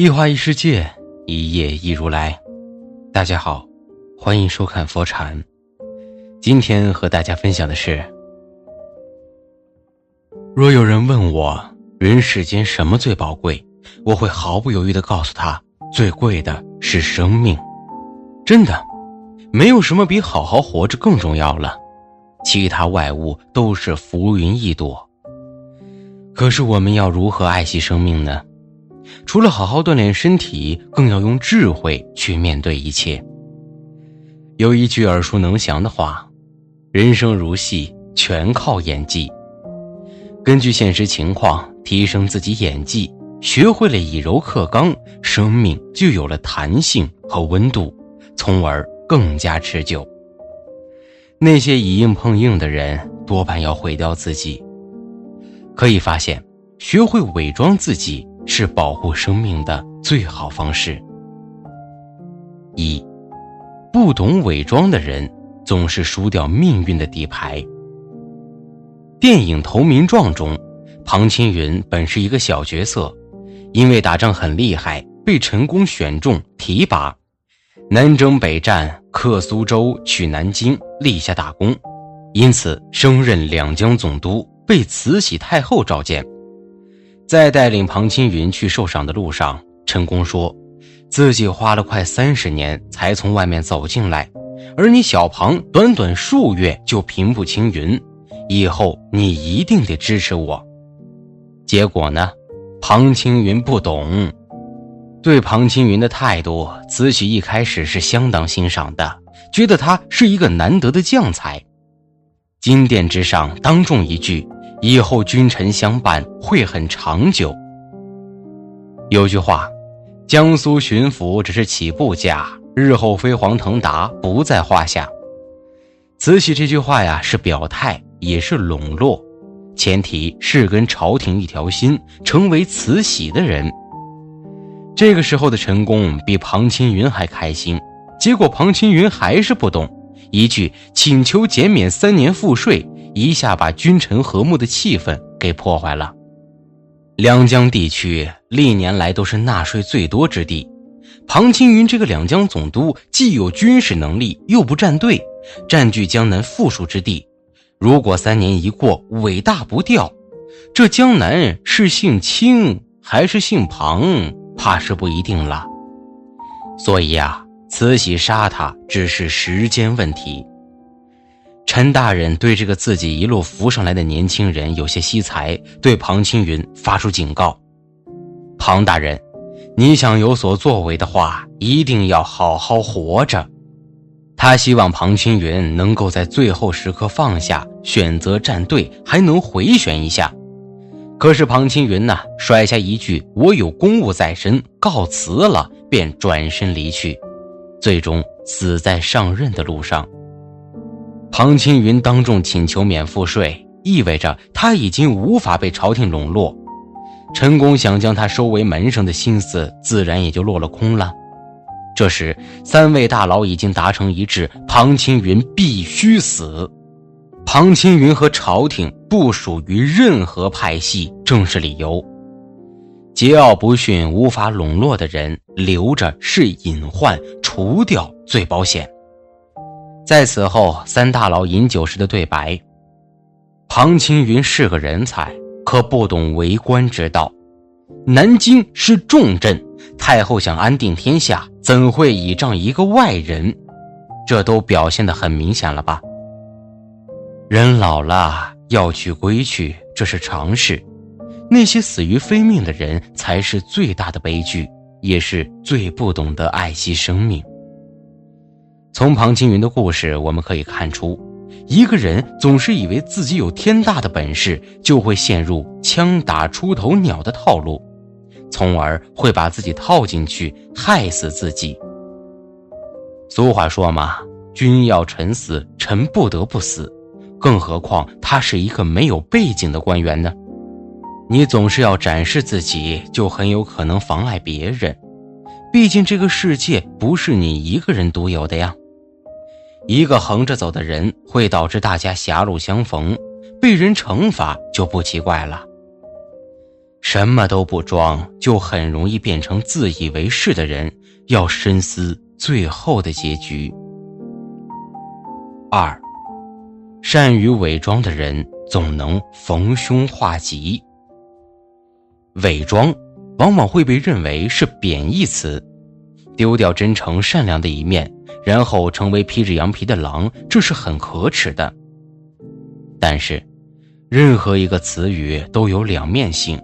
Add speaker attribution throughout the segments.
Speaker 1: 一花一世界，一叶一如来。大家好，欢迎收看佛禅。今天和大家分享的是：若有人问我人世间什么最宝贵，我会毫不犹豫的告诉他，最贵的是生命。真的，没有什么比好好活着更重要了，其他外物都是浮云一朵。可是我们要如何爱惜生命呢？除了好好锻炼身体，更要用智慧去面对一切。有一句耳熟能详的话：“人生如戏，全靠演技。”根据现实情况提升自己演技，学会了以柔克刚，生命就有了弹性和温度，从而更加持久。那些以硬碰硬的人，多半要毁掉自己。可以发现，学会伪装自己。是保护生命的最好方式。一，不懂伪装的人总是输掉命运的底牌。电影《投名状》中，庞青云本是一个小角色，因为打仗很厉害，被陈宫选中提拔，南征北战，克苏州，取南京，立下大功，因此升任两江总督，被慈禧太后召见。在带领庞青云去受赏的路上，陈宫说：“自己花了快三十年才从外面走进来，而你小庞短短数月就平步青云，以后你一定得支持我。”结果呢，庞青云不懂。对庞青云的态度，慈禧一开始是相当欣赏的，觉得他是一个难得的将才。金殿之上，当众一句。以后君臣相伴会很长久。有句话，江苏巡抚只是起步价，日后飞黄腾达不在话下。慈禧这句话呀，是表态，也是笼络，前提是跟朝廷一条心，成为慈禧的人。这个时候的陈宫比庞青云还开心，结果庞青云还是不懂，一句请求减免三年赋税。一下把君臣和睦的气氛给破坏了。两江地区历年来都是纳税最多之地，庞青云这个两江总督既有军事能力，又不站队，占据江南富庶之地。如果三年一过，尾大不掉，这江南是姓清还是姓庞，怕是不一定了。所以啊，慈禧杀他只是时间问题。陈大人对这个自己一路扶上来的年轻人有些惜才，对庞青云发出警告：“庞大人，你想有所作为的话，一定要好好活着。”他希望庞青云能够在最后时刻放下，选择站队，还能回旋一下。可是庞青云呢，甩下一句“我有公务在身，告辞了”，便转身离去，最终死在上任的路上。庞青云当众请求免赋税，意味着他已经无法被朝廷笼络。陈宫想将他收为门生的心思，自然也就落了空了。这时，三位大佬已经达成一致，庞青云必须死。庞青云和朝廷不属于任何派系，正是理由。桀骜不驯、无法笼络的人，留着是隐患，除掉最保险。在此后，三大佬饮酒时的对白：“庞青云是个人才，可不懂为官之道。南京是重镇，太后想安定天下，怎会倚仗一个外人？这都表现得很明显了吧？人老了要去归去，这是常事。那些死于非命的人，才是最大的悲剧，也是最不懂得爱惜生命。”从庞青云的故事，我们可以看出，一个人总是以为自己有天大的本事，就会陷入枪打出头鸟的套路，从而会把自己套进去，害死自己。俗话说嘛，君要臣死，臣不得不死，更何况他是一个没有背景的官员呢？你总是要展示自己，就很有可能妨碍别人。毕竟这个世界不是你一个人独有的呀。一个横着走的人会导致大家狭路相逢，被人惩罚就不奇怪了。什么都不装，就很容易变成自以为是的人。要深思最后的结局。二，善于伪装的人总能逢凶化吉。伪装往往会被认为是贬义词，丢掉真诚善良的一面，然后成为披着羊皮的狼，这是很可耻的。但是，任何一个词语都有两面性，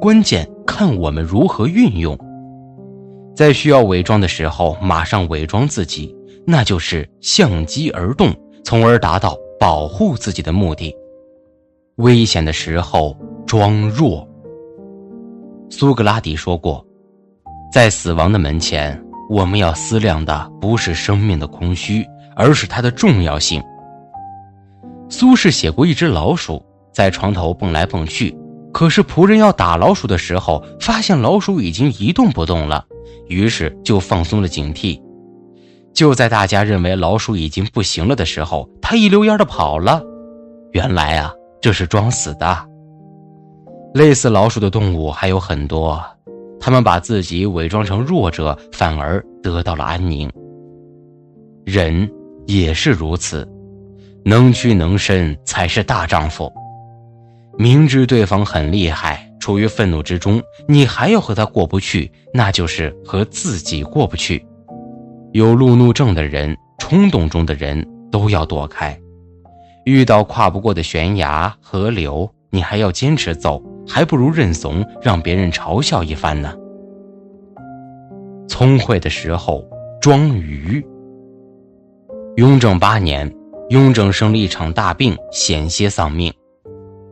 Speaker 1: 关键看我们如何运用。在需要伪装的时候，马上伪装自己，那就是相机而动，从而达到保护自己的目的。危险的时候装弱。苏格拉底说过，在死亡的门前，我们要思量的不是生命的空虚，而是它的重要性。苏轼写过一只老鼠在床头蹦来蹦去，可是仆人要打老鼠的时候，发现老鼠已经一动不动了。于是就放松了警惕，就在大家认为老鼠已经不行了的时候，他一溜烟的跑了。原来啊，这是装死的。类似老鼠的动物还有很多，他们把自己伪装成弱者，反而得到了安宁。人也是如此，能屈能伸才是大丈夫。明知对方很厉害。处于愤怒之中，你还要和他过不去，那就是和自己过不去。有路怒症的人，冲动中的人都要躲开。遇到跨不过的悬崖、河流，你还要坚持走，还不如认怂，让别人嘲笑一番呢。聪慧的时候装愚。雍正八年，雍正生了一场大病，险些丧命，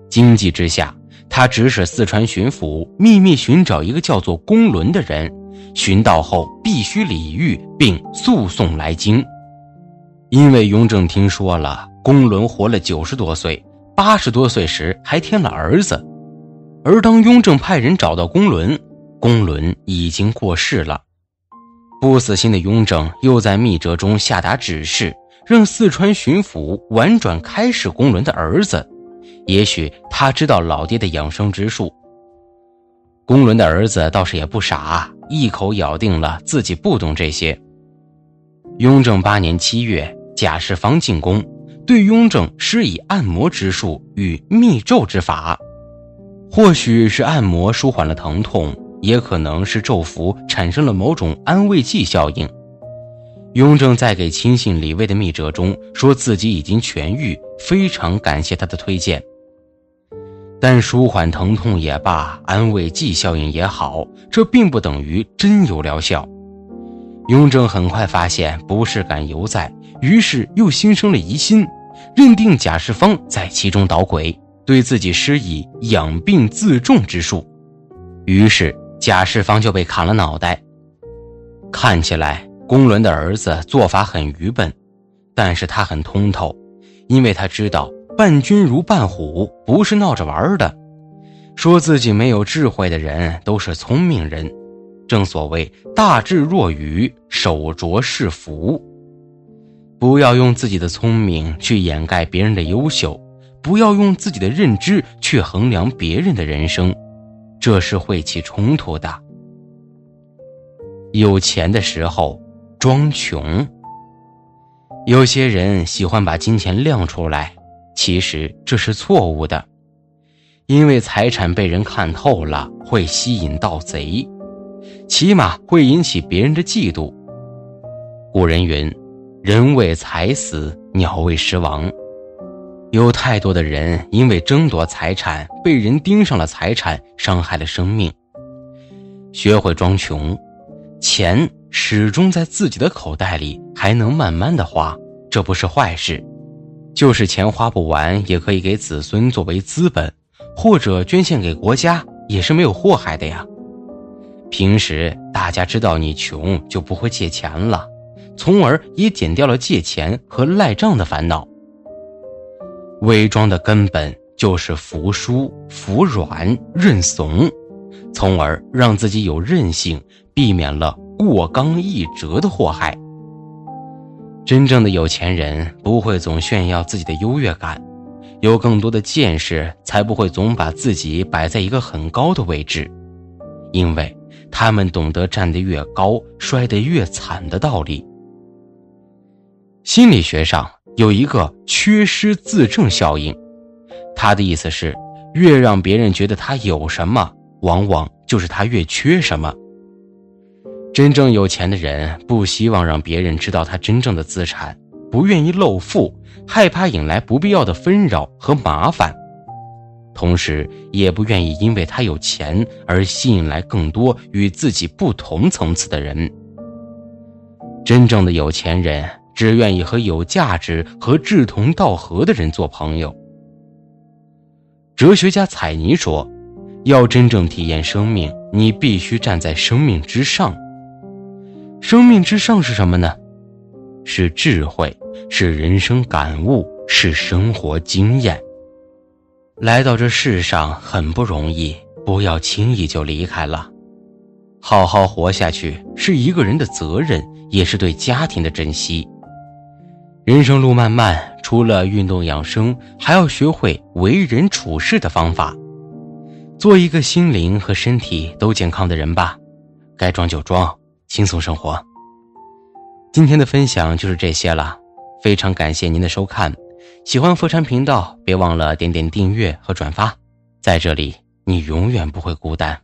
Speaker 1: 惊急之下。他指使四川巡抚秘密寻找一个叫做公伦的人，寻到后必须礼遇，并速送来京。因为雍正听说了公伦活了九十多岁，八十多岁时还添了儿子，而当雍正派人找到公伦，公伦已经过世了。不死心的雍正又在密折中下达指示，让四川巡抚婉转开示公伦的儿子。也许他知道老爹的养生之术。公伦的儿子倒是也不傻，一口咬定了自己不懂这些。雍正八年七月，贾世芳进宫，对雍正施以按摩之术与密咒之法。或许是按摩舒缓了疼痛，也可能是咒符产生了某种安慰剂效应。雍正在给亲信李卫的密折中，说自己已经痊愈，非常感谢他的推荐。但舒缓疼痛也罢，安慰剂效应也好，这并不等于真有疗效。雍正很快发现不适感犹在，于是又心生了疑心，认定贾世芳在其中捣鬼，对自己施以养病自重之术。于是贾世芳就被砍了脑袋。看起来公伦的儿子做法很愚笨，但是他很通透，因为他知道。伴君如伴虎，不是闹着玩的。说自己没有智慧的人都是聪明人。正所谓大智若愚，手拙是福。不要用自己的聪明去掩盖别人的优秀，不要用自己的认知去衡量别人的人生，这是会起冲突的。有钱的时候装穷。有些人喜欢把金钱亮出来。其实这是错误的，因为财产被人看透了，会吸引盗贼，起码会引起别人的嫉妒。古人云：“人为财死，鸟为食亡。”有太多的人因为争夺财产，被人盯上了财产，伤害了生命。学会装穷，钱始终在自己的口袋里，还能慢慢的花，这不是坏事。就是钱花不完，也可以给子孙作为资本，或者捐献给国家，也是没有祸害的呀。平时大家知道你穷，就不会借钱了，从而也减掉了借钱和赖账的烦恼。伪装的根本就是服输、服软、认怂，从而让自己有韧性，避免了过刚易折的祸害。真正的有钱人不会总炫耀自己的优越感，有更多的见识，才不会总把自己摆在一个很高的位置，因为他们懂得站得越高，摔得越惨的道理。心理学上有一个缺失自证效应，他的意思是，越让别人觉得他有什么，往往就是他越缺什么。真正有钱的人不希望让别人知道他真正的资产，不愿意露富，害怕引来不必要的纷扰和麻烦，同时也不愿意因为他有钱而吸引来更多与自己不同层次的人。真正的有钱人。只愿意和有价值和志同道合的人做朋友。哲学家彩妮说：“要真正体验生命，你必须站在生命之上。生命之上是什么呢？是智慧，是人生感悟，是生活经验。来到这世上很不容易，不要轻易就离开了。好好活下去是一个人的责任，也是对家庭的珍惜。”人生路漫漫，除了运动养生，还要学会为人处事的方法，做一个心灵和身体都健康的人吧。该装就装，轻松生活。今天的分享就是这些了，非常感谢您的收看。喜欢佛禅频道，别忘了点点订阅和转发。在这里，你永远不会孤单。